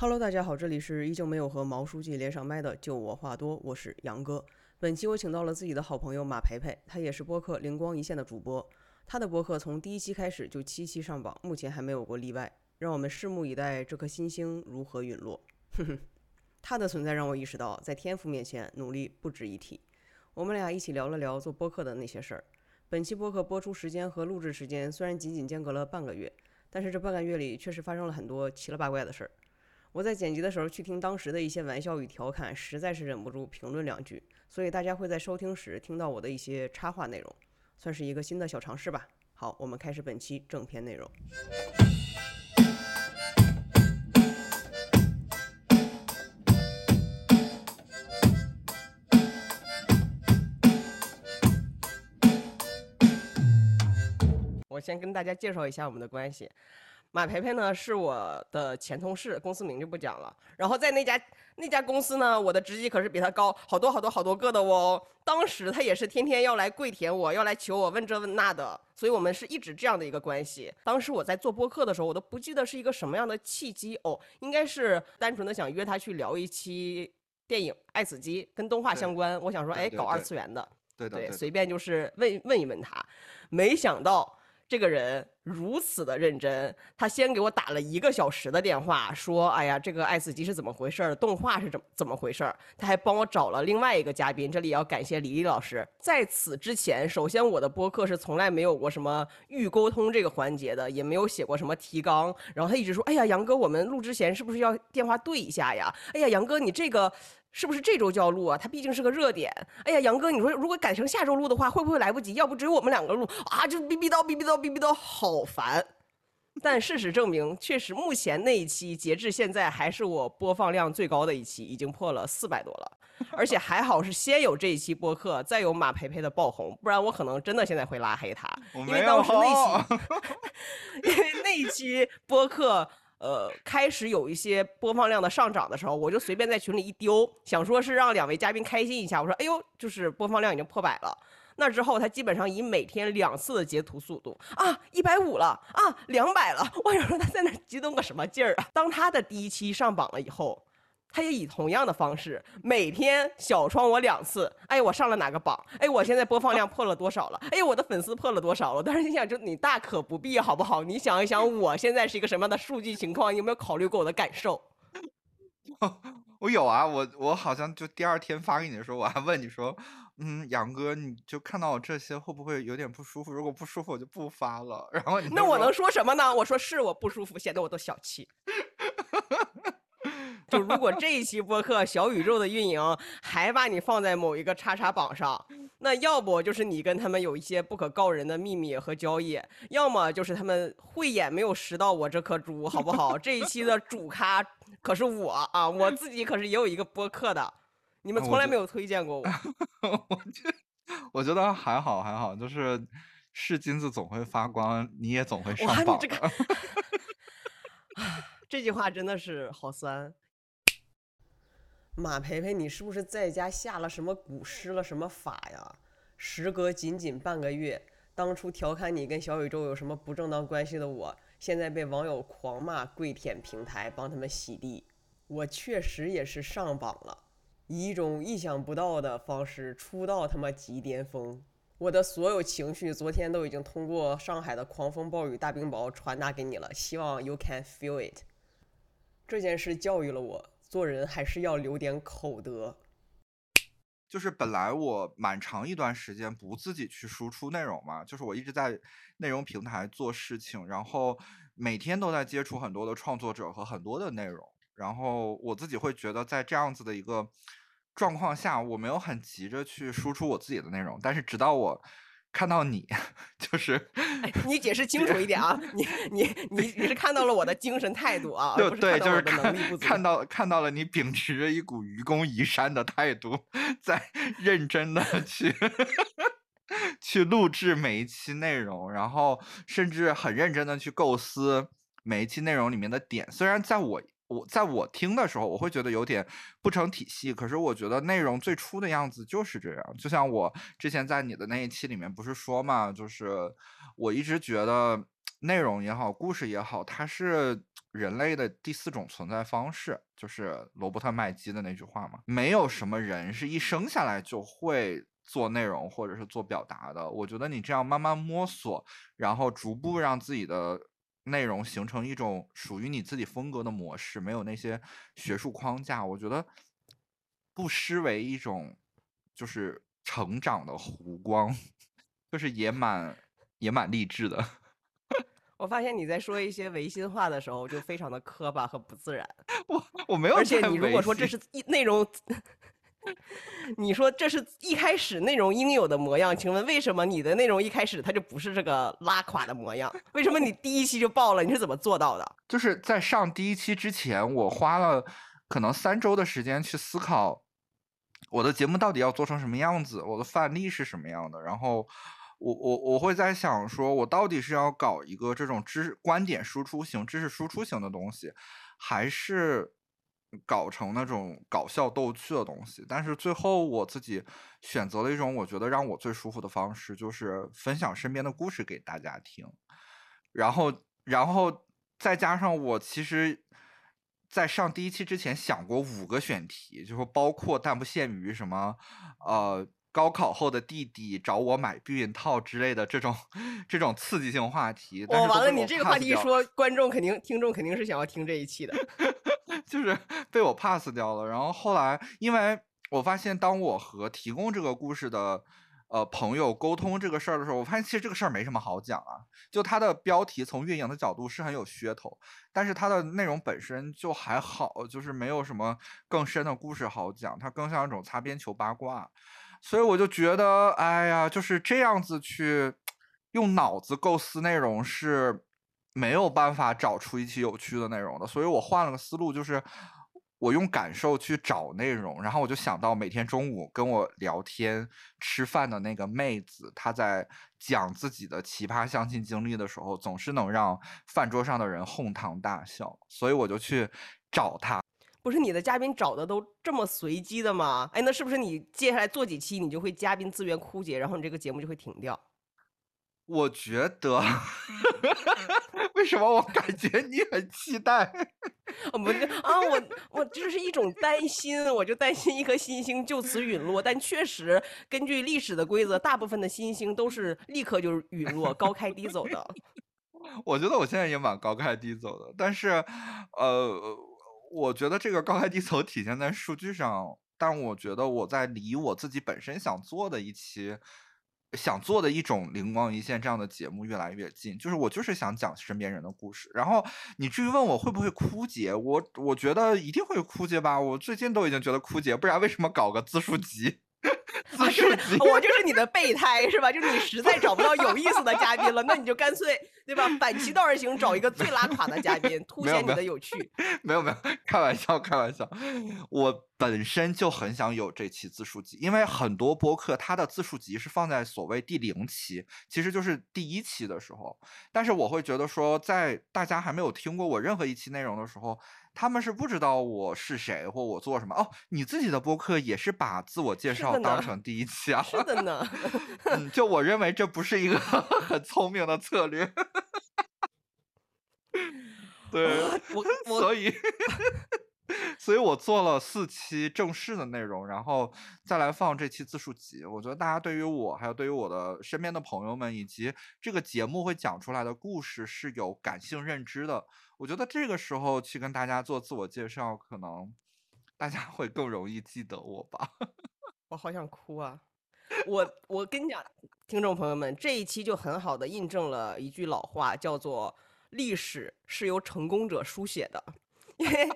Hello，大家好，这里是依旧没有和毛书记连上麦的，就我话多，我是杨哥。本期我请到了自己的好朋友马培培，他也是播客灵光一现的主播。他的播客从第一期开始就七期上榜，目前还没有过例外。让我们拭目以待这颗新星如何陨落。哼哼，他的存在让我意识到，在天赋面前，努力不值一提。我们俩一起聊了聊做播客的那些事儿。本期播客播出时间和录制时间虽然仅仅间隔了半个月，但是这半个月里确实发生了很多奇了八怪的事儿。我在剪辑的时候去听当时的一些玩笑与调侃，实在是忍不住评论两句，所以大家会在收听时听到我的一些插话内容，算是一个新的小尝试吧。好，我们开始本期正片内容。我先跟大家介绍一下我们的关系。马培培呢是我的前同事，公司名就不讲了。然后在那家那家公司呢，我的职级可是比他高好多好多好多个的哦。当时他也是天天要来跪舔我，要来求我问这问那的，所以我们是一直这样的一个关系。当时我在做播客的时候，我都不记得是一个什么样的契机哦，应该是单纯的想约他去聊一期电影《爱死机》，跟动画相关。我想说，哎，搞二次元的，对对，随便就是问问一问他，没想到。这个人如此的认真，他先给我打了一个小时的电话，说：“哎呀，这个爱死机是怎么回事儿？动画是怎怎么回事儿？”他还帮我找了另外一个嘉宾，这里要感谢李丽老师。在此之前，首先我的播客是从来没有过什么预沟通这个环节的，也没有写过什么提纲。然后他一直说：“哎呀，杨哥，我们录之前是不是要电话对一下呀？”“哎呀，杨哥，你这个。”是不是这周就要录啊？它毕竟是个热点。哎呀，杨哥，你说如果改成下周录的话，会不会来不及？要不只有我们两个录啊？就逼逼叨逼逼叨逼逼叨，好烦。但事实证明，确实目前那一期截至现在还是我播放量最高的一期，已经破了四百多了。而且还好是先有这一期播客，再有马培培的爆红，不然我可能真的现在会拉黑他。因为当时那期，因为那一期播客。呃，开始有一些播放量的上涨的时候，我就随便在群里一丢，想说是让两位嘉宾开心一下。我说，哎呦，就是播放量已经破百了。那之后，他基本上以每天两次的截图速度啊，一百五了啊，两百了。我想说他在那激动个什么劲儿啊？当他的第一期上榜了以后。他也以同样的方式，每天小窗我两次。哎，我上了哪个榜？哎，我现在播放量破了多少了？哎，我的粉丝破了多少了？但是你想，就你大可不必，好不好？你想一想，我现在是一个什么样的数据情况？你有没有考虑过我的感受？我有啊，我我好像就第二天发给你的时候，我还问你说，嗯，杨哥，你就看到我这些会不会有点不舒服？如果不舒服，我就不发了。然后那我能说什么呢？我说是我不舒服，显得我都小气。就如果这一期播客小宇宙的运营还把你放在某一个叉叉榜上，那要不就是你跟他们有一些不可告人的秘密和交易，要么就是他们慧眼没有识到我这颗珠，好不好？这一期的主咖可是我啊，我自己可是也有一个播客的，你们从来没有推荐过我。我觉我觉得还好还好，就是是金子总会发光，你也总会上榜。这个，这句话真的是好酸。马培培，你是不是在家下了什么蛊，施了什么法呀？时隔仅仅半个月，当初调侃你跟小宇宙有什么不正当关系的我，现在被网友狂骂跪舔平台，帮他们洗地。我确实也是上榜了，以一种意想不到的方式出道他妈极巅峰。我的所有情绪昨天都已经通过上海的狂风暴雨大冰雹传达给你了，希望 you can feel it。这件事教育了我。做人还是要留点口德。就是本来我蛮长一段时间不自己去输出内容嘛，就是我一直在内容平台做事情，然后每天都在接触很多的创作者和很多的内容，然后我自己会觉得在这样子的一个状况下，我没有很急着去输出我自己的内容，但是直到我。看到你，就是，你解释清楚一点啊！你 你你你是看到了我的精神态度啊，对对，就是看看到看到了你秉持着一股愚公移山的态度，在 认真的去去录制每一期内容，然后甚至很认真的去构思每一期内容里面的点，虽然在我。我在我听的时候，我会觉得有点不成体系。可是我觉得内容最初的样子就是这样。就像我之前在你的那一期里面不是说嘛，就是我一直觉得内容也好，故事也好，它是人类的第四种存在方式，就是罗伯特麦基的那句话嘛，没有什么人是一生下来就会做内容或者是做表达的。我觉得你这样慢慢摸索，然后逐步让自己的内容形成一种属于你自己风格的模式，没有那些学术框架，我觉得不失为一种就是成长的弧光，就是也蛮也蛮励志的。我发现你在说一些违心话的时候，就非常的磕巴和不自然。我我没有，而且你如果说这是一内容，你说这是一开始内容应有的模样，请问为什么你的内容一开始它就不是这个拉垮的模样？为什么你第一期就爆了？你是怎么做到的？就是在上第一期之前，我花了可能三周的时间去思考我的节目到底要做成什么样子，我的范例是什么样的，然后。我我我会在想，说我到底是要搞一个这种知识观点输出型、知识输出型的东西，还是搞成那种搞笑逗趣的东西？但是最后我自己选择了一种我觉得让我最舒服的方式，就是分享身边的故事给大家听。然后，然后再加上我其实，在上第一期之前想过五个选题，就是包括但不限于什么，呃。高考后的弟弟找我买避孕套之类的这种这种刺激性话题，我完了，你这个话题一说，观众肯定、听众肯定是想要听这一期的，就是被我 pass 掉了。然后后来，因为我发现，当我和提供这个故事的呃朋友沟通这个事儿的时候，我发现其实这个事儿没什么好讲啊。就它的标题从运营的角度是很有噱头，但是它的内容本身就还好，就是没有什么更深的故事好讲，它更像一种擦边球八卦。所以我就觉得，哎呀，就是这样子去用脑子构思内容是没有办法找出一期有趣的内容的。所以我换了个思路，就是我用感受去找内容。然后我就想到每天中午跟我聊天吃饭的那个妹子，她在讲自己的奇葩相亲经历的时候，总是能让饭桌上的人哄堂大笑。所以我就去找她。不是你的嘉宾找的都这么随机的吗？哎，那是不是你接下来做几期，你就会嘉宾资源枯竭，然后你这个节目就会停掉？我觉得，为什么我感觉你很期待？我们啊，我我就是一种担心，我就担心一颗新星就此陨落。但确实，根据历史的规则，大部分的新星都是立刻就陨落，高开低走的。我觉得我现在也蛮高开低走的，但是，呃。我觉得这个高开低走体现在数据上，但我觉得我在离我自己本身想做的一期、想做的一种灵光一现这样的节目越来越近。就是我就是想讲身边人的故事。然后你至于问我会不会枯竭，我我觉得一定会枯竭吧。我最近都已经觉得枯竭，不然为什么搞个自述集？不是，我就是你的备胎，是吧？就是你实在找不到有意思的嘉宾了，那你就干脆，对吧？反其道而行，找一个最拉垮的嘉宾，凸显你的有趣。没有没有，开玩笑开玩笑。我本身就很想有这期自述集，因为很多播客它的自述集是放在所谓第零期，其实就是第一期的时候。但是我会觉得说，在大家还没有听过我任何一期内容的时候。他们是不知道我是谁或我做什么哦。你自己的播客也是把自我介绍当成 第一期啊？是的呢。嗯，就我认为这不是一个 很聪明的策略。对，我所以，所以我做了四期正式的内容，然后再来放这期自述集。我觉得大家对于我，还有对于我的身边的朋友们，以及这个节目会讲出来的故事是有感性认知的。我觉得这个时候去跟大家做自我介绍，可能大家会更容易记得我吧。我好想哭啊！我我跟你讲，听众朋友们，这一期就很好的印证了一句老话，叫做“历史是由成功者书写的”。因为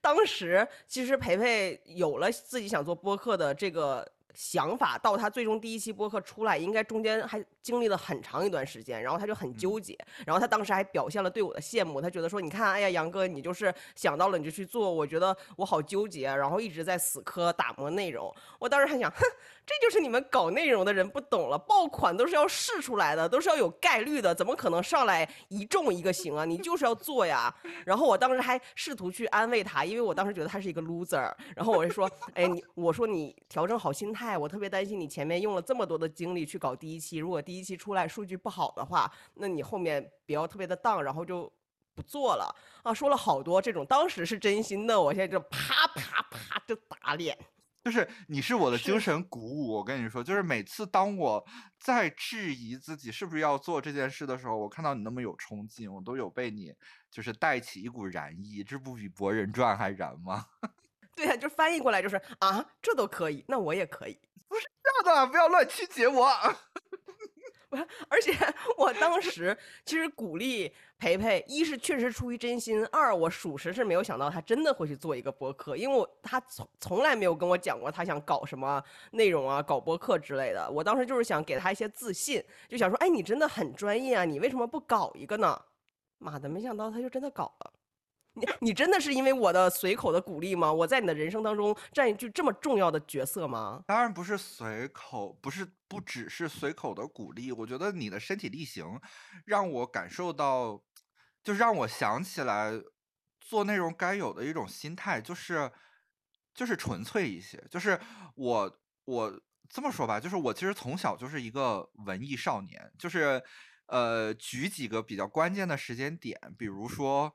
当时其实培培有了自己想做播客的这个。想法到他最终第一期播客出来，应该中间还经历了很长一段时间，然后他就很纠结，然后他当时还表现了对我的羡慕，他觉得说，你看，哎呀，杨哥，你就是想到了你就去做，我觉得我好纠结，然后一直在死磕打磨内容。我当时还想，哼，这就是你们搞内容的人不懂了，爆款都是要试出来的，都是要有概率的，怎么可能上来一中一个行啊？你就是要做呀。然后我当时还试图去安慰他，因为我当时觉得他是一个 loser，然后我就说，哎，你，我说你调整好心态。我特别担心你前面用了这么多的精力去搞第一期，如果第一期出来数据不好的话，那你后面不要特别的荡，然后就不做了啊，说了好多这种，当时是真心的，我现在就啪啪啪就打脸。就是你是我的精神鼓舞，我跟你说，就是每次当我在质疑自己是不是要做这件事的时候，我看到你那么有冲劲，我都有被你就是带起一股燃意，这不比《博人传》还燃吗？对呀、就翻译过来就是啊，这都可以，那我也可以。这样的不要乱曲解我。而且我当时其实鼓励培培，一是确实出于真心，二我属实是没有想到他真的会去做一个播客，因为我他从从来没有跟我讲过他想搞什么内容啊，搞播客之类的。我当时就是想给他一些自信，就想说，哎，你真的很专业啊，你为什么不搞一个呢？妈的，没想到他就真的搞了。你你真的是因为我的随口的鼓励吗？我在你的人生当中占一句这么重要的角色吗？当然不是随口，不是不只是随口的鼓励。我觉得你的身体力行，让我感受到，就让我想起来做内容该有的一种心态，就是就是纯粹一些。就是我我这么说吧，就是我其实从小就是一个文艺少年，就是呃，举几个比较关键的时间点，比如说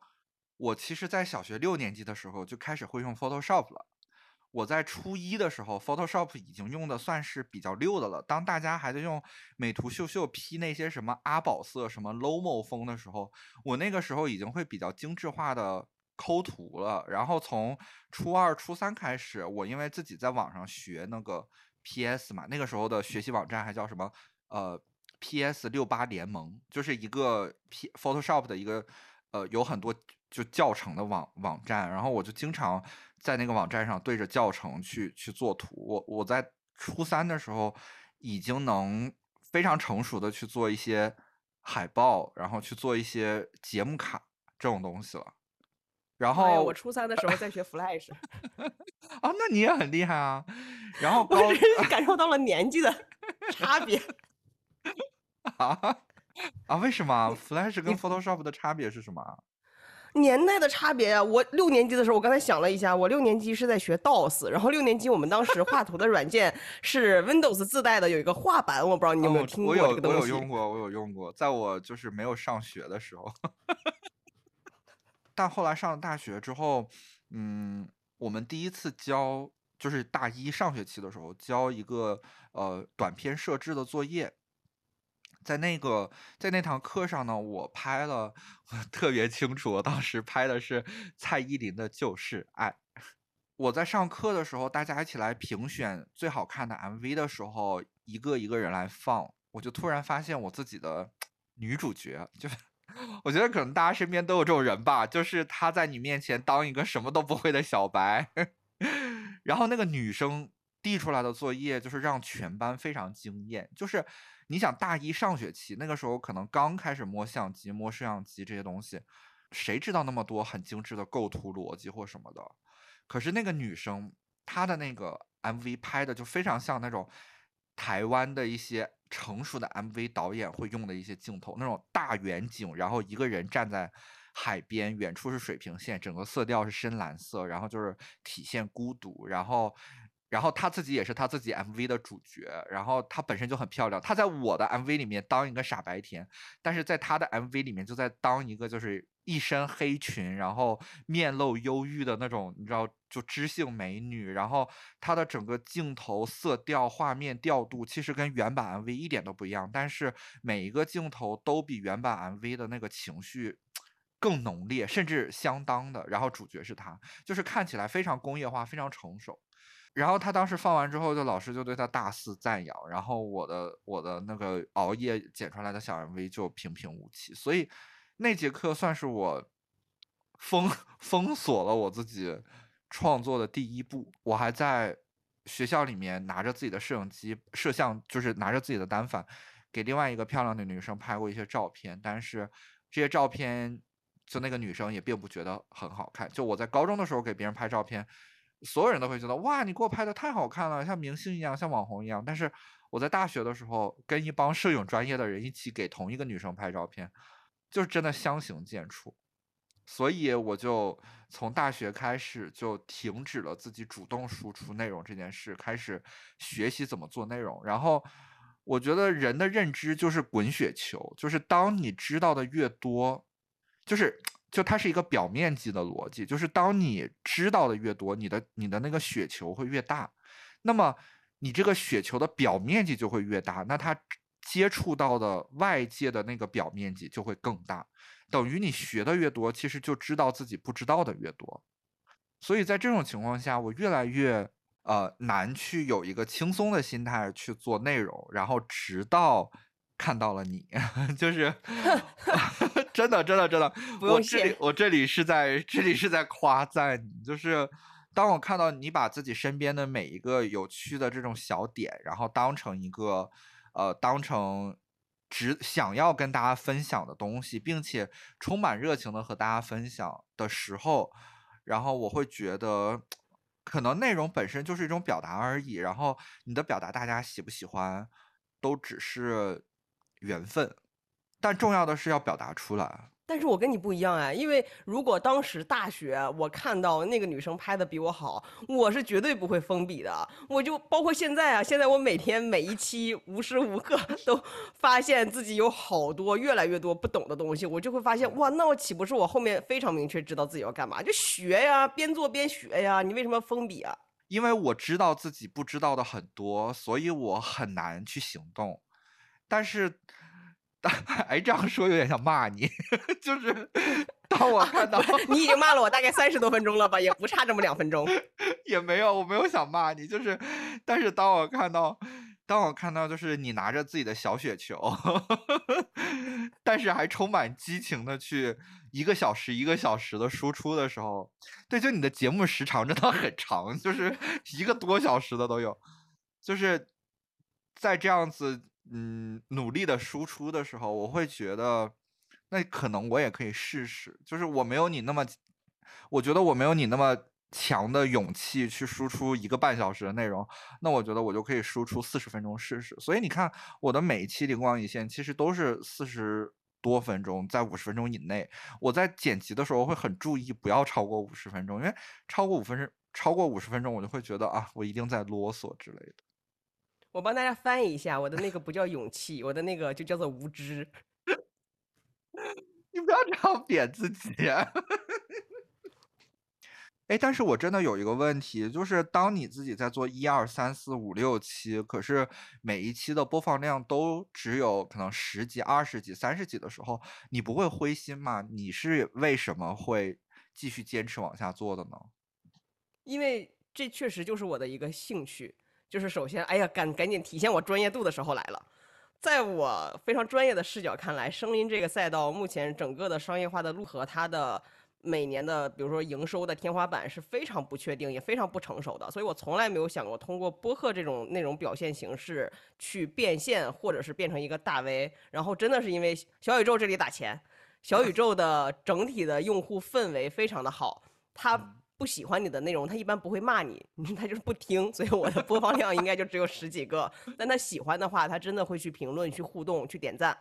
我其实在小学六年级的时候就开始会用 Photoshop 了。我在初一的时候，Photoshop 已经用的算是比较溜的了。当大家还在用美图秀秀 P 那些什么阿宝色、什么 Lomo 风的时候，我那个时候已经会比较精致化的抠图了。然后从初二、初三开始，我因为自己在网上学那个 PS 嘛，那个时候的学习网站还叫什么呃 PS 六八联盟，就是一个 P Photoshop 的一个呃有很多就教程的网网站，然后我就经常在那个网站上对着教程去去做图。我我在初三的时候已经能非常成熟的去做一些海报，然后去做一些节目卡这种东西了。然后我初三的时候在学 Flash，啊，那你也很厉害啊。然后我 感受到了年纪的差别。啊啊，为什么 Flash 跟 Photoshop 的差别是什么啊？年代的差别呀、我六年级的时候，我刚才想了一下，我六年级是在学 DOS，然后六年级我们当时画图的软件 是 Windows 自带的，有一个画板，我不知道你有没有哦听过这我有用过，我有用过，在我就是没有上学的时候。但后来上了大学之后，嗯，我们第一次教就是大一上学期的时候教一个呃短篇设置的作业，在那个在那堂课上呢，我拍了，我 特别清楚，我当时拍的是蔡依林的《就是爱》。我在上课的时候，大家一起来评选最好看的 MV 的时候，一个一个人来放，我就突然发现我自己的女主角，就是我觉得可能大家身边都有这种人吧，就是她在你面前当一个什么都不会的小白，然后那个女生递出来的作业就是让全班非常惊艳，就是你想大一上学期那个时候可能刚开始摸相机、摸摄像机这些东西，谁知道那么多很精致的构图逻辑或什么的？可是那个女生她的那个 MV 拍的就非常像那种台湾的一些成熟的 MV 导演会用的一些镜头，那种大远景，然后一个人站在海边，远处是水平线，整个色调是深蓝色，然后就是体现孤独，然后。然后她自己也是她自己 MV 的主角，然后她本身就很漂亮。她在我的 MV 里面当一个傻白甜，但是在她的 MV 里面就在当一个就是一身黑裙，然后面露忧郁的那种，你知道，就知性美女。然后她的整个镜头、色调、画面调度其实跟原版 MV 一点都不一样，但是每一个镜头都比原版 MV 的那个情绪。更浓烈，甚至相当的。然后主角是她，就是看起来非常工业化，非常成熟。然后他当时放完之后，就老师就对他大肆赞扬，然后我的我的那个熬夜剪出来的小 MV 就平平无奇，所以那节课算是我封 封锁了我自己创作的第一步。我还在学校里面拿着自己的摄影机、摄像，就是拿着自己的单反，给另外一个漂亮的女生拍过一些照片，但是这些照片就那个女生也并不觉得很好看。就我在高中的时候给别人拍照片。所有人都会觉得哇，你给我拍的太好看了，像明星一样，像网红一样。但是我在大学的时候，跟一帮摄影专业的人一起给同一个女生拍照片，就是真的相形见绌。所以我就从大学开始就停止了自己主动输出内容这件事，开始学习怎么做内容。然后我觉得人的认知就是滚雪球，就是当你知道的越多，就是就它是一个表面积的逻辑，就是当你知道的越多，你的你的那个雪球会越大，那么你这个雪球的表面积就会越大，那它接触到的外界的那个表面积就会更大，等于你学的越多，其实就知道自己不知道的越多。所以在这种情况下，我越来越呃难去有一个轻松的心态去做内容，然后直到看到了你，就是 真的真的真的，我这里我这里是在这里是在夸赞你，就是当我看到你把自己身边的每一个有趣的这种小点，然后当成一个呃当成。只想要跟大家分享的东西，并且充满热情的和大家分享的时候，然后我会觉得，可能内容本身就是一种表达而已，然后你的表达大家喜不喜欢，都只是缘分，但重要的是要表达出来。但是我跟你不一样哎，因为如果当时大学我看到那个女生拍的比我好，我是绝对不会封笔的。我就包括现在啊，现在我每天每一期无时无刻 都发现自己有好多越来越多不懂的东西，我就会发现哇，那我岂不是我后面非常明确知道自己要干嘛？就学呀，边做边学呀。你为什么封笔啊？因为我知道自己不知道的很多，所以我很难去行动。但是，哎，这样说有点像骂你，就是 当我看到你已经骂了我大概三十多分钟了吧，也不差这么两分钟。也没有，我没有想骂你，就是，但是当我看到，当我看到就是你拿着自己的小雪球，但是还充满激情的去一个小时一个小时的输出的时候，对，就你的节目时长真的很长，就是一个多小时的都有，就是在这样子嗯努力的输出的时候，我会觉得，那可能我也可以试试，就是我没有你那么，我觉得我没有你那么。强的勇气去输出一个半小时的内容，那我觉得我就可以输出四十分钟试试。所以你看，我的每一期灵光一现其实都是四十多分钟，在五十分钟以内。我在剪辑的时候会很注意，不要超过五十分钟，因为超过五分钟，超过五十分钟，我就会觉得啊，我一定在啰嗦之类的。我帮大家翻译一下，我的那个不叫勇气，我的那个就叫做无知。你不要这样贬自己。哎，但是我真的有一个问题，就是当你自己在做一二三四五六期，可是每一期的播放量都只有可能十几、二十几、三十几的时候，你不会灰心吗？你是为什么会继续坚持往下做的呢？因为这确实就是我的一个兴趣，就是首先，哎呀，赶赶紧体现我专业度的时候来了。在我非常专业的视角看来，声音这个赛道目前整个的商业化的路和它的。每年的，比如说营收的天花板是非常不确定，也非常不成熟的，所以我从来没有想过通过播客这种内容表现形式去变现，或者是变成一个大 V。然后真的是因为小宇宙这里打钱，小宇宙的整体的用户氛围非常的好，它不喜欢你的内容，他一般不会骂你，他就是不听，所以我的播放量应该就只有十几个。但他喜欢的话，他真的会去评论、去互动、去点赞。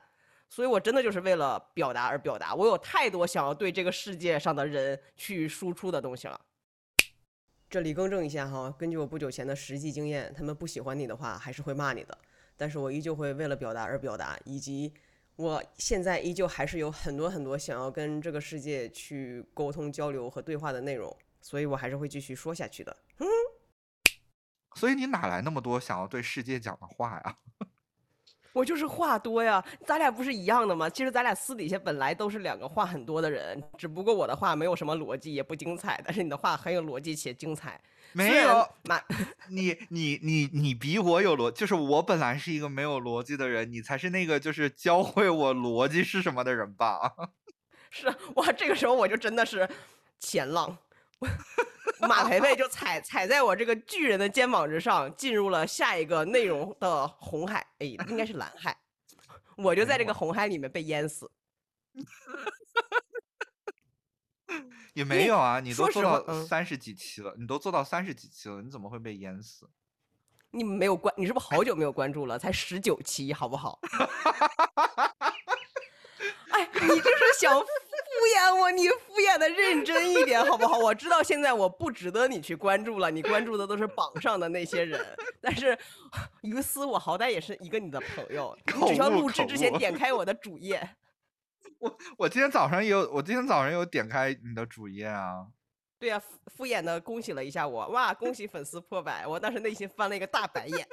所以，我真的就是为了表达而表达。我有太多想要对这个世界上的人去输出的东西了。这里更正一下哈，根据我不久前的实际经验，他们不喜欢你的话，还是会骂你的。但是我依旧会为了表达而表达，以及我现在依旧还是有很多很多想要跟这个世界去沟通、交流和对话的内容，所以我还是会继续说下去的。嗯。所以你哪来那么多想要对世界讲的话呀？我就是话多呀，咱俩不是一样的吗？其实咱俩私底下本来都是两个话很多的人，只不过我的话没有什么逻辑，也不精彩，但是你的话很有逻辑且精彩。没有，你你你你比我有逻，就是我本来是一个没有逻辑的人，你才是那个就是教会我逻辑是什么的人吧？是我，这个时候我就真的是前浪。马培培就踩踩在我这个巨人的肩膀之上，进入了下一个内容的红海，哎，应该是蓝海，我就在这个红海里面被淹死。也没有啊，你都做到三十几期了，你都做到三十几期了，你怎么会被淹死？你没有关，你是不是好久没有关注了？才十九期，好不好？哎，你这是想？敷衍我，你敷衍的认真一点 好不好？我知道现在我不值得你去关注了，你关注的都是榜上的那些人。但是于私，我好歹也是一个你的朋友，你只需要录制之前点开我的主页。我我今天早上也有，我今天早上有点开你的主页啊。对呀、敷敷衍的恭喜了一下我，哇，恭喜粉丝破百！我当时内心翻了一个大白眼。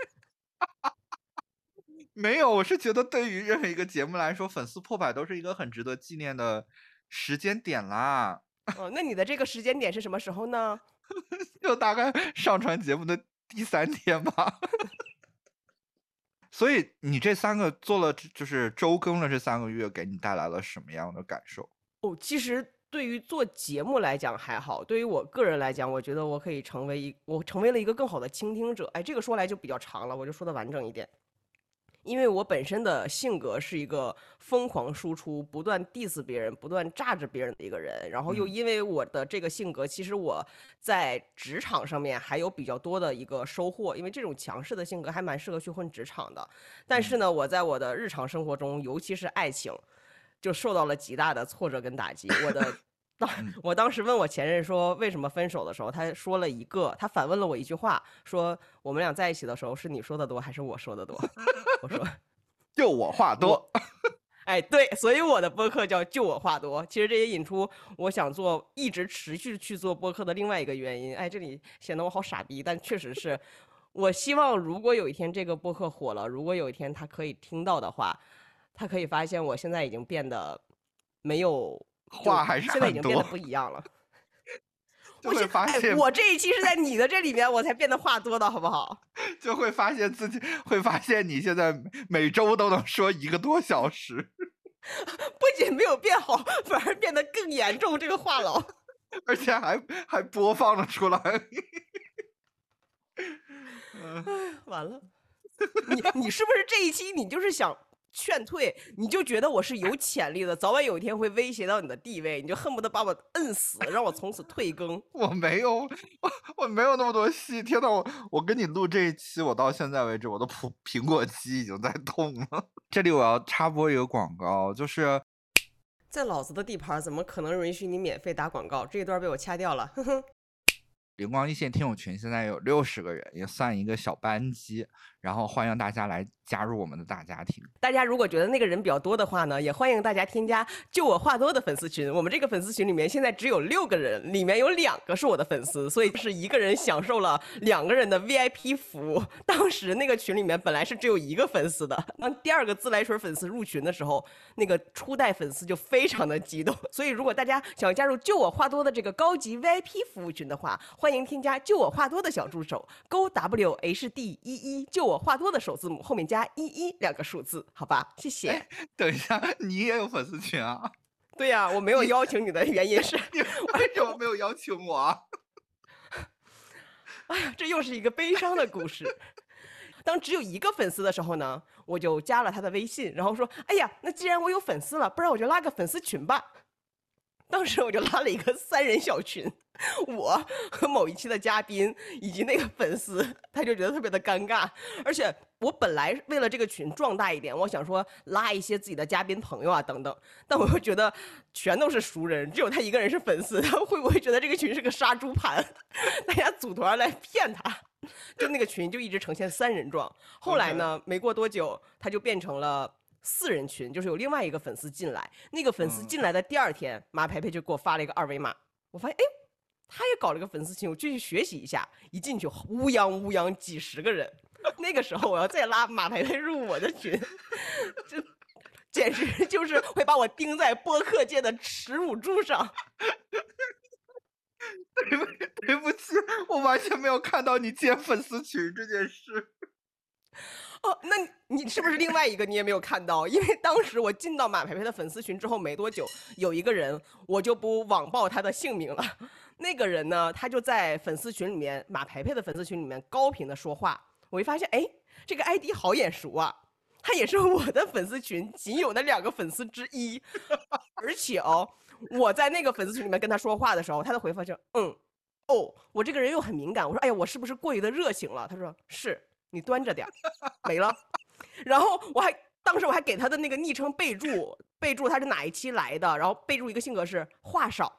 没有，我是觉得对于任何一个节目来说，粉丝破百都是一个很值得纪念的时间点啦。哦，那你的这个时间点是什么时候呢？就大概 上传节目的第三天吧。所以你这三个做了，就是周更了这三个月，给你带来了什么样的感受？哦，其实对于做节目来讲还好，对于我个人来讲，我觉得我可以成为一，我成为了一个更好的倾听者。哎，这个说来就比较长了，我就说的完整一点。因为我本身的性格是一个疯狂输出、不断 diss 别人、不断炸着别人的一个人，然后又因为我的这个性格，其实我在职场上面还有比较多的一个收获，因为这种强势的性格还蛮适合去混职场的。但是呢，我在我的日常生活中，尤其是爱情，就受到了极大的挫折跟打击。我的当我当时问我前任说为什么分手的时候，他说了一个，他反问了我一句话，说我们俩在一起的时候是你说的多还是我说的多？我说 就我话多，哎，对，所以我的播客叫就我话多。其实这也引出我想做一直持续去做播客的另外一个原因。哎，这里显得我好傻逼，但确实是我希望，如果有一天这个播客火了，如果有一天他可以听到的话，他可以发现我现在已经变得没有就话还是现在已经变得不一样了。就会发现，我这一期是在你的这里面，我才变得话多的好不好？就会发现自己会发现你现在每每周都能说一个多小时，不仅没有变好，反而变得更严重。这个话痨。而且还还播放了出来。完了，你你是不是这一期你就是想劝退？你就觉得我是有潜力的，早晚有一天会威胁到你的地位，你就恨不得把我摁死，让我从此退更。我没有，我我没有那么多戏。天呐，我我跟你录这一期，我到现在为止，我的苹苹果肌已经在痛了。这里我要插播一个广告，就是在老子的地盘，怎么可能允许你免费打广告？这一段被我掐掉了，哼哼。灵光一线听友群现在有六十个人，也算一个小班级，然后欢迎大家来加入我们的大家庭。大家如果觉得那个人比较多的话呢，也欢迎大家添加“就我话多”的粉丝群。我们这个粉丝群里面现在只有六个人，里面有两个是我的粉丝，所以是一个人享受了两个人的 VIP 服务。当时那个群里面本来是只有一个粉丝的，当第二个自来水粉丝入群的时候，那个初代粉丝就非常的激动。所以如果大家想要加入“就我话多”的这个高级 VIP 服务群的话，欢迎添加“就我话多”的小助手勾 W H D 一一，就我话多的首字母后面加一一两个数字，好吧？谢谢。等一下，你也有粉丝群啊？对呀、我没有邀请你的原因是，你为什么没有邀请我啊？哎呀，这又是一个悲伤的故事。当只有一个粉丝的时候呢，我就加了他的微信，然后说：“哎呀，那既然我有粉丝了，不然我就拉个粉丝群吧。”当时我就拉了一个三人小群，我和某一期的嘉宾以及那个粉丝，他就觉得特别的尴尬。而且我本来为了这个群壮大一点，我想说拉一些自己的嘉宾朋友啊等等，但我又觉得全都是熟人，只有他一个人是粉丝，他会不会觉得这个群是个杀猪盘？大家组团来骗他？就那个群就一直呈现三人状。后来呢，没过多久，他就变成了。四人群就是有另外一个粉丝进来，那个粉丝嗯进来的第二天，马培培就给我发了一个二维码，我发现哎，他也搞了个粉丝群，我就去学习一下。一进去乌泱乌泱几十个人，那个时候我要再拉马培培入我的群，就简直就是会把我钉在播客界的耻辱柱上。对不对不起，我完全没有看到你建粉丝群这件事。哦，那你是不是另外一个你也没有看到？因为当时我进到马培培的粉丝群之后没多久，有一个人我就不网报他的姓名了。那个人呢，他就在粉丝群里面，马培培的粉丝群里面高频的说话。我一发现，哎，这个 ID 好眼熟啊，他也是我的粉丝群仅有的两个粉丝之一。而且哦，我在那个粉丝群里面跟他说话的时候，他的回复就嗯，哦，我这个人又很敏感。我说，哎呀，我是不是过于的热情了？他说是。你端着点儿，没了。然后我还当时我还给他的那个昵称备注，备注他是哪一期来的，然后备注一个性格是话少。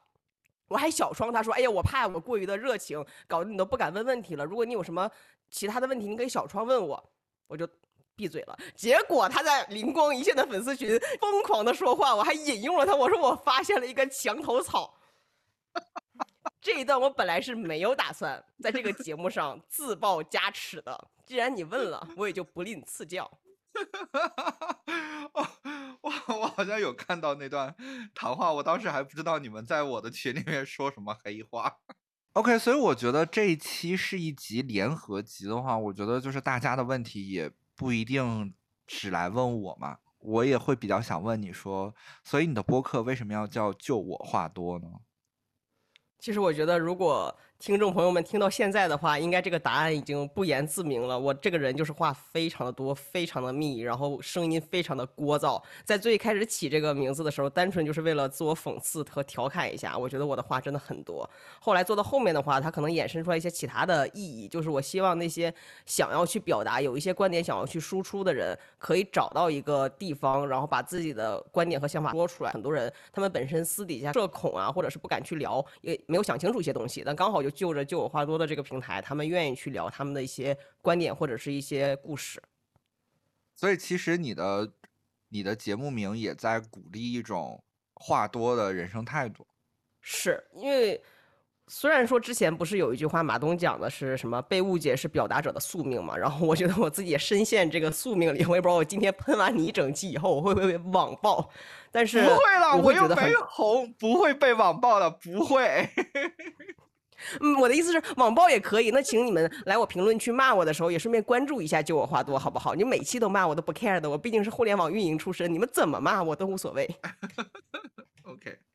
我还小窗他说，哎呀，我怕我过于的热情，搞得你都不敢问问题了。如果你有什么其他的问题，你可以小窗问我。我就闭嘴了。结果他在灵光一现的粉丝群疯狂的说话，我还引用了他，我说我发现了一个墙头草。这一段我本来是没有打算在这个节目上自曝家耻的，既然你问了，我也就不吝赐教。我我我好像有看到那段谈话，我当时还不知道你们在我的群里面说什么黑话。OK，所以我觉得这一期是一集联合集的话，我觉得就是大家的问题也不一定只来问我嘛，我也会比较想问你说，所以你的播客为什么要叫就我话多呢？其实我觉得如果。听众朋友们听到现在的话，应该这个答案已经不言自明了。我这个人就是话非常的多，非常的密，然后声音非常的聒噪。在最开始起这个名字的时候，单纯就是为了自我讽刺和调侃一下。我觉得我的话真的很多。后来做到后面的话，它可能衍生出来一些其他的意义，就是我希望那些想要去表达、有一些观点想要去输出的人，可以找到一个地方，然后把自己的观点和想法说出来。很多人他们本身私底下社恐啊，或者是不敢去聊，也没有想清楚一些东西，但刚好就。就着就我话多的这个平台，他们愿意去聊他们的一些观点或者是一些故事。所以其实你的你的节目名也在鼓励一种话多的人生态度。是因为虽然说之前不是有一句话马东讲的是什么被误解是表达者的宿命嘛，然后我觉得我自己也深陷这个宿命里，我也不知道我今天喷完你一整期以后我会不会网暴，但是不会了，我又没红，不会被网暴的，不会。嗯，我的意思是网暴也可以。那请你们来我评论区骂我的时候，也顺便关注一下，就我话多好不好？你每期都骂我都不 care 的，我毕竟是互联网运营出身，你们怎么骂我都无所谓。OK。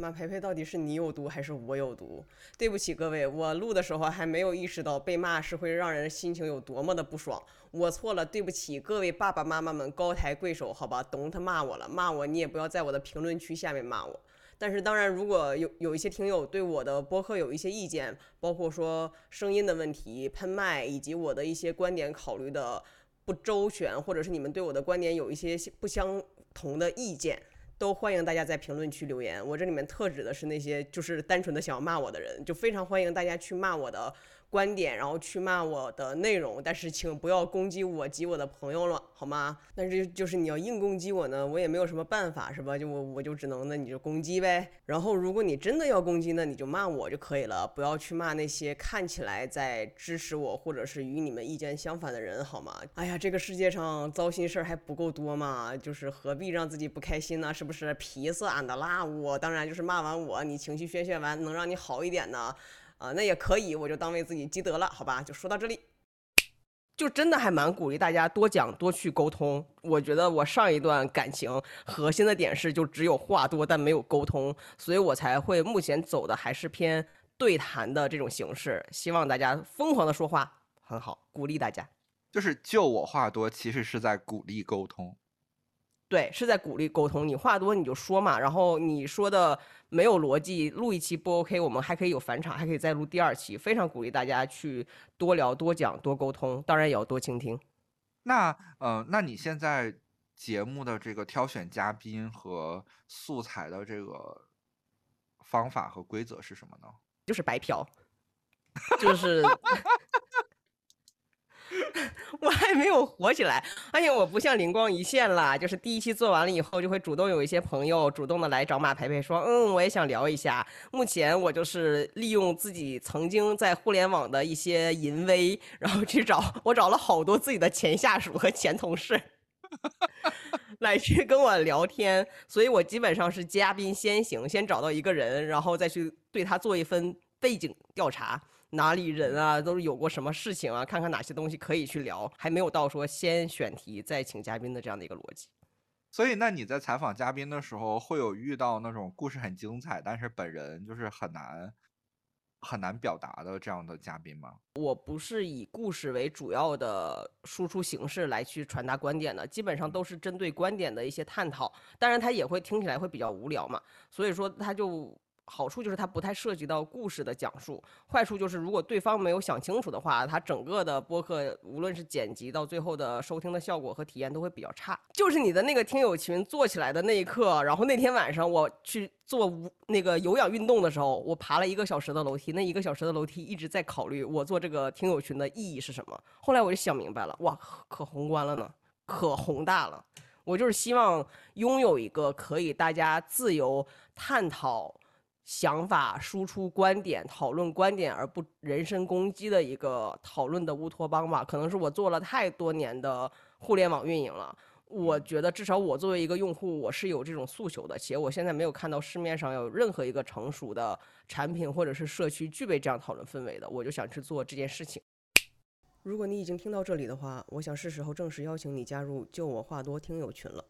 马培培到底是你有毒还是我有毒？对不起各位，我录的时候还没有意识到被骂是会让人心情有多么的不爽。我错了，对不起各位爸爸妈妈们，高抬贵手，好吧？懂他骂我了，骂我你也不要在我的评论区下面骂我。但是当然，如果有有一些听友对我的播客有一些意见，包括说声音的问题、喷麦以及我的一些观点考虑的不周全，或者是你们对我的观点有一些不相同的意见，都欢迎大家在评论区留言。我这里面特指的是那些就是单纯的想要骂我的人，就非常欢迎大家去骂我的。观点，然后去骂我的内容，但是请不要攻击我及我的朋友了，好吗？但是就是你要硬攻击我呢，我也没有什么办法，是吧？就我我就只能那你就攻击呗。然后如果你真的要攻击，那你就骂我就可以了，不要去骂那些看起来在支持我或者是与你们意见相反的人，好吗？哎呀，这个世界上糟心事儿还不够多吗？就是何必让自己不开心呢？是不是？皮色俺的辣我当然就是骂完我，你情绪宣泄完能让你好一点呢？啊，那也可以，我就当为自己积德了，好吧？就说到这里，就真的还蛮鼓励大家多讲多去沟通。我觉得我上一段感情核心的点是，就只有话多但没有沟通，所以我才会目前走的还是偏对谈的这种形式。希望大家疯狂的说话，很好，鼓励大家。就是就我话多，其实是在鼓励沟通。对，是在鼓励沟通。你话多你就说嘛，然后你说的没有逻辑，录一期不 OK，我们还可以有返场，还可以再录第二期。非常鼓励大家去多聊、多讲、多沟通，当然也要多倾听。那呃，那你现在节目的这个挑选嘉宾和素材的这个方法和规则是什么呢？就是白嫖，就是。我还没有火起来，而且我不像灵光一现啦，就是第一期做完了以后，就会主动有一些朋友主动的来找马培培说，嗯，我也想聊一下。目前我就是利用自己曾经在互联网的一些淫威，然后去找我找了好多自己的前下属和前同事，来去跟我聊天，所以我基本上是嘉宾先行，先找到一个人，然后再去对他做一份背景调查。哪里人啊，都是有过什么事情啊？看看哪些东西可以去聊，还没有到说先选题再请嘉宾的这样的一个逻辑。所以，那你在采访嘉宾的时候，会有遇到那种故事很精彩，但是本人就是很难很难表达的这样的嘉宾吗？我不是以故事为主要的输出形式来去传达观点的，基本上都是针对观点的一些探讨。当然，他也会听起来会比较无聊嘛，所以说他就。好处就是它不太涉及到故事的讲述，坏处就是如果对方没有想清楚的话，它整个的播客无论是剪辑到最后的收听的效果和体验都会比较差。就是你的那个听友群做起来的那一刻，然后那天晚上我去做无那个有氧运动的时候，我爬了一个小时的楼梯，那一个小时的楼梯一直在考虑我做这个听友群的意义是什么。后来我就想明白了，哇，可宏观了呢，可宏大了。我就是希望拥有一个可以大家自由探讨想法、输出观点、讨论观点而不人身攻击的一个讨论的乌托邦吧。可能是我做了太多年的互联网运营了，我觉得至少我作为一个用户，我是有这种诉求的。且我现在没有看到市面上有任何一个成熟的产品或者是社区具备这样讨论氛围的，我就想去做这件事情。如果你已经听到这里的话，我想是时候正式邀请你加入“就我话多”听友群了。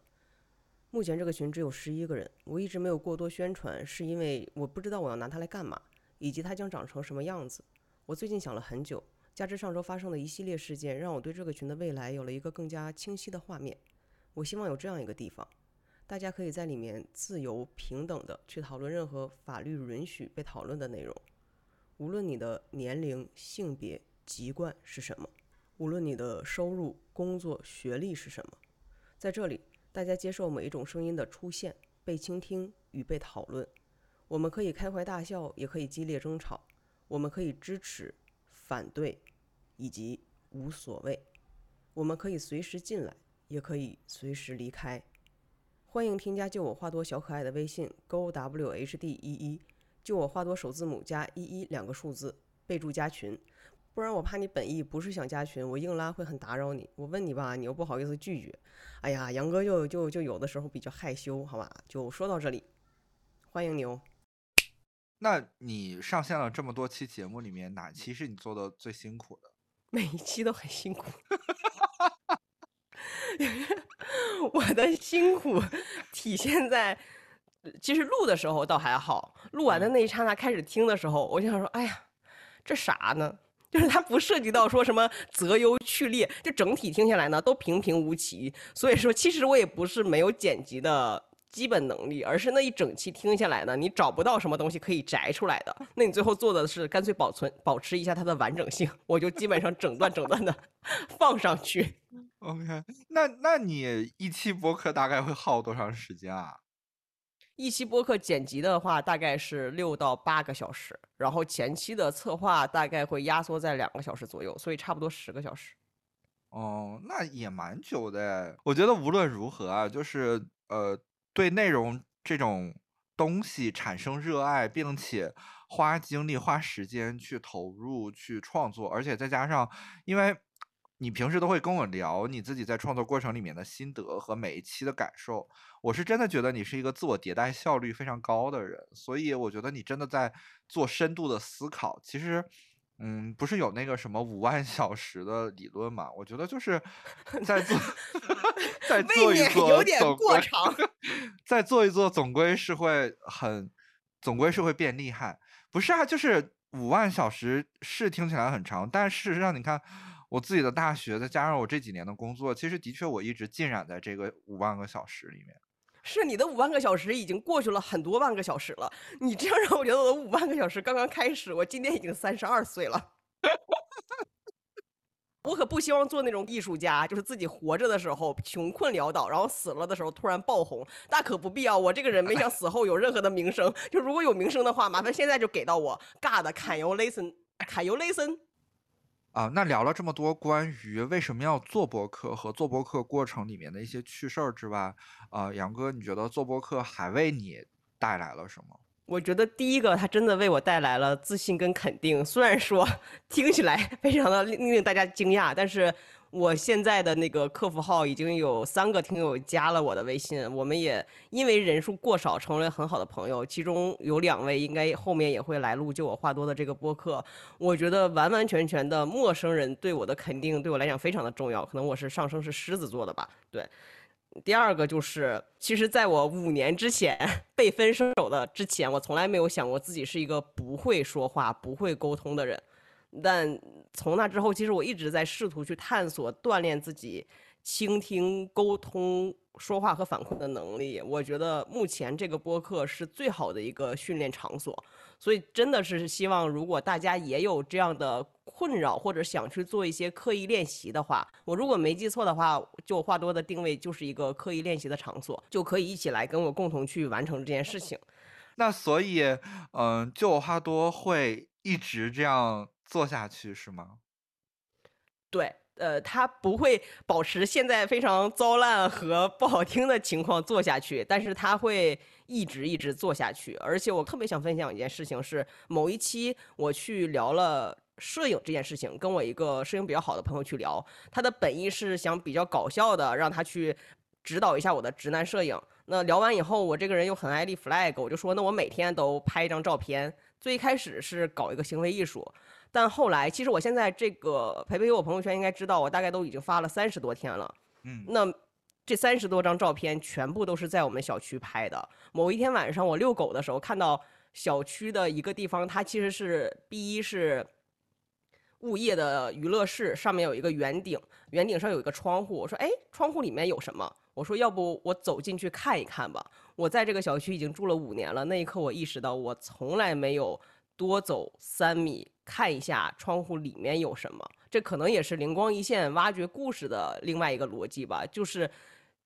目前这个群只有十一个人，我一直没有过多宣传，是因为我不知道我要拿它来干嘛，以及它将长成什么样子。我最近想了很久，加之上周发生的一系列事件，让我对这个群的未来有了一个更加清晰的画面。我希望有这样一个地方，大家可以在里面自由平等的去讨论任何法律允许被讨论的内容，无论你的年龄、性别。籍贯是什么？无论你的收入、工作、学历是什么，在这里，大家接受每一种声音的出现、被倾听与被讨论。我们可以开怀大笑，也可以激烈争吵；我们可以支持、反对，以及无所谓。我们可以随时进来，也可以随时离开。欢迎添加“就我话多”小可爱的微信 “gowhd 一一”，就我话多首字母加一一两个数字，备注加群。不然我怕你本意不是想加群，我硬拉会很打扰你。我问你吧，你又不好意思拒绝。哎呀，杨哥就就就有的时候比较害羞，好吧？就说到这里，欢迎你哦。那你上线了这么多期节目里面，哪期是你做的最辛苦的？每一期都很辛苦。我的辛苦体现在，其实录的时候倒还好，录完的那一刹那开始听的时候，我就想说，哎呀，这啥呢？就是它不涉及到说什么择优去劣，就整体听下来呢都平平无奇。所以说，其实我也不是没有剪辑的基本能力，而是那一整期听下来呢，你找不到什么东西可以摘出来的。那你最后做的是干脆保存、保持一下它的完整性，我就基本上整段整段的放上去。OK，那那你一期播客大概会耗多长时间啊？一期播客剪辑的话，大概是六到八个小时，然后前期的策划大概会压缩在两个小时左右，所以差不多十个小时。哦，那也蛮久的。我觉得无论如何啊，就是呃，对内容这种东西产生热爱，并且花精力、花时间去投入、去创作，而且再加上，因为。你平时都会跟我聊你自己在创作过程里面的心得和每一期的感受，我是真的觉得你是一个自我迭代效率非常高的人，所以我觉得你真的在做深度的思考。其实，嗯，不是有那个什么五万小时的理论嘛？我觉得就是在做，在做一做，有点过长。再做一做，总归是会很，总归是会变厉害。不是啊，就是五万小时是听起来很长，但事实上你看。我自己的大学，再加上我这几年的工作，其实的确我一直浸染在这个五万个小时里面。是你的五万个小时已经过去了很多万个小时了，你这样让我觉得我的五万个小时刚刚开始。我今年已经三十二岁了，我可不希望做那种艺术家，就是自己活着的时候穷困潦倒，然后死了的时候突然爆红，大可不必啊！我这个人没想死后有任何的名声，就如果有名声的话，麻烦现在就给到我。God，can you listen？Can you listen。啊，那聊了这么多关于为什么要做播客和做播客过程里面的一些趣事儿之外，啊，杨哥，你觉得做播客还为你带来了什么？我觉得第一个，它真的为我带来了自信跟肯定。虽然说 听起来非常的令令大家惊讶，但是。我现在的那个客服号已经有三个听友加了我的微信，我们也因为人数过少成为很好的朋友。其中有两位应该后面也会来录就我话多的这个播客。我觉得完完全全的陌生人对我的肯定对我来讲非常的重要。可能我是上升是狮子座的吧。对，第二个就是，其实在我五年之前 被分手的之前，我从来没有想过自己是一个不会说话、不会沟通的人。但从那之后，其实我一直在试图去探索、锻炼自己倾听、沟通、说话和反馈的能力，我觉得目前这个播客是最好的一个训练场所。所以真的是希望，如果大家也有这样的困扰，或者想去做一些刻意练习的话，我如果没记错的话，就我话多的定位就是一个刻意练习的场所，就可以一起来跟我共同去完成这件事情。那所以，嗯，就我话多会一直这样做下去是吗？对。呃，他不会保持现在非常糟烂和不好听的情况做下去，但是他会一直一直做下去。而且我特别想分享一件事情，是某一期我去聊了摄影这件事情，跟我一个摄影比较好的朋友去聊，他的本意是想比较搞笑的让他去指导一下我的直男摄影。那聊完以后，我这个人又很爱立 flag，我就说那我每天都拍一张照片。最一开始是搞一个行为艺术。但后来，其实我现在这个培培我朋友圈应该知道，我大概都已经发了三十多天了。嗯，那这三十多张照片全部都是在我们小区拍的。某一天晚上，我遛狗的时候，看到小区的一个地方，它其实是 B 一是物业的娱乐室，上面有一个圆顶，圆顶上有一个窗户。我说，哎，窗户里面有什么？我说，要不我走进去看一看吧。我在这个小区已经住了五年了，那一刻我意识到，我从来没有多走三米。看一下窗户里面有什么，这可能也是灵光一现挖掘故事的另外一个逻辑吧。就是，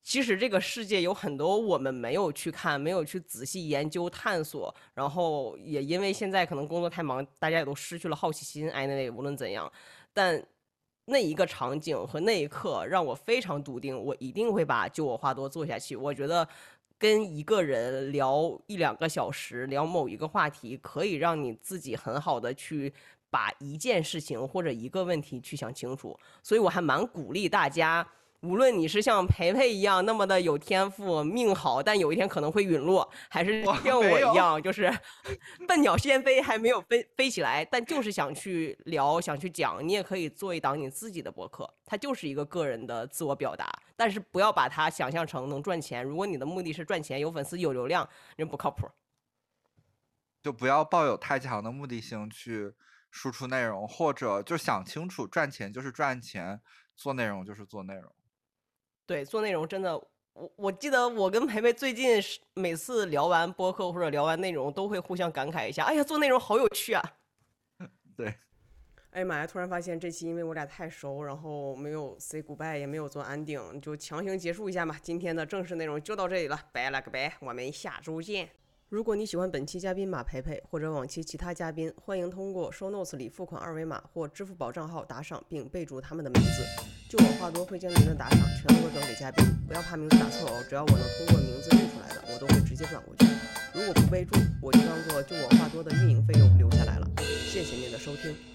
其实这个世界有很多我们没有去看、没有去仔细研究探索，然后也因为现在可能工作太忙，大家也都失去了好奇心。哎，那无论怎样，但那一个场景和那一刻让我非常笃定，我一定会把就我话多做下去。我觉得。跟一个人聊一两个小时，聊某一个话题，可以让你自己很好的去把一件事情或者一个问题去想清楚，所以我还蛮鼓励大家。无论你是像培培一样那么的有天赋、命好，但有一天可能会陨落，还是 像我一样，就是 笨鸟先飞还没有飞飞起来，但就是想去聊、想去讲，你也可以做一档你自己的博客，它就是一个个人的自我表达，但是不要把它想象成能赚钱。如果你的目的是赚钱、有粉丝、有流量，人不靠谱。就不要抱有太强的目的性去输出内容，或者就想清楚，赚钱就是赚钱，做内容就是做内容。对，做内容真的，我我记得我跟培培最近是每次聊完播客或者聊完内容，都会互相感慨一下，哎呀，做内容好有趣啊！对，哎呀妈呀，突然发现这期因为我俩太熟，然后没有 say goodbye，也没有做 ending，就强行结束一下嘛。今天的正式内容就到这里了，拜了个拜，我们下周见。如果你喜欢本期嘉宾马培培或者往期其他嘉宾，欢迎通过 show notes 里付款二维码或支付宝账号打赏，并备注他们的名字。就我话多会将您的打赏全额转给嘉宾，不要怕名字打错哦，只要我能通过名字认出来的，我都会直接转过去。如果不备注，我就当做就我话多的运营费用留下来了。谢谢您的收听。